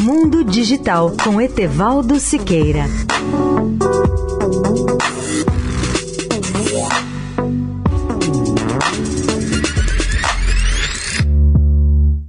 Mundo Digital com Etevaldo Siqueira.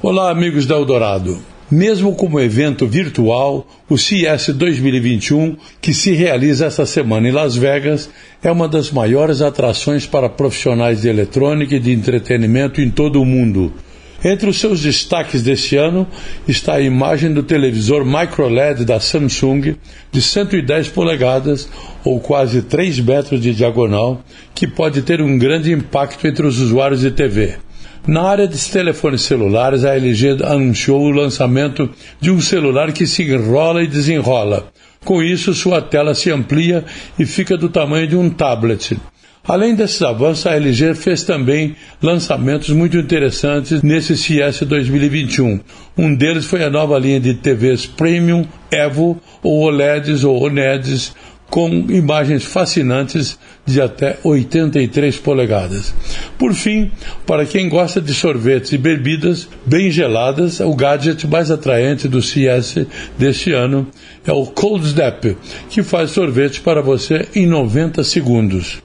Olá, amigos da Eldorado. Mesmo como evento virtual, o CES 2021, que se realiza esta semana em Las Vegas, é uma das maiores atrações para profissionais de eletrônica e de entretenimento em todo o mundo. Entre os seus destaques deste ano está a imagem do televisor microLED da Samsung de 110 polegadas ou quase 3 metros de diagonal, que pode ter um grande impacto entre os usuários de TV. Na área de telefones celulares, a LG anunciou o lançamento de um celular que se enrola e desenrola. Com isso, sua tela se amplia e fica do tamanho de um tablet. Além desses avanços, a LG fez também lançamentos muito interessantes nesse CES 2021. Um deles foi a nova linha de TVs Premium Evo ou OLEDs ou ONEDs com imagens fascinantes de até 83 polegadas. Por fim, para quem gosta de sorvetes e bebidas bem geladas, o gadget mais atraente do CES deste ano é o Cold Snap, que faz sorvete para você em 90 segundos.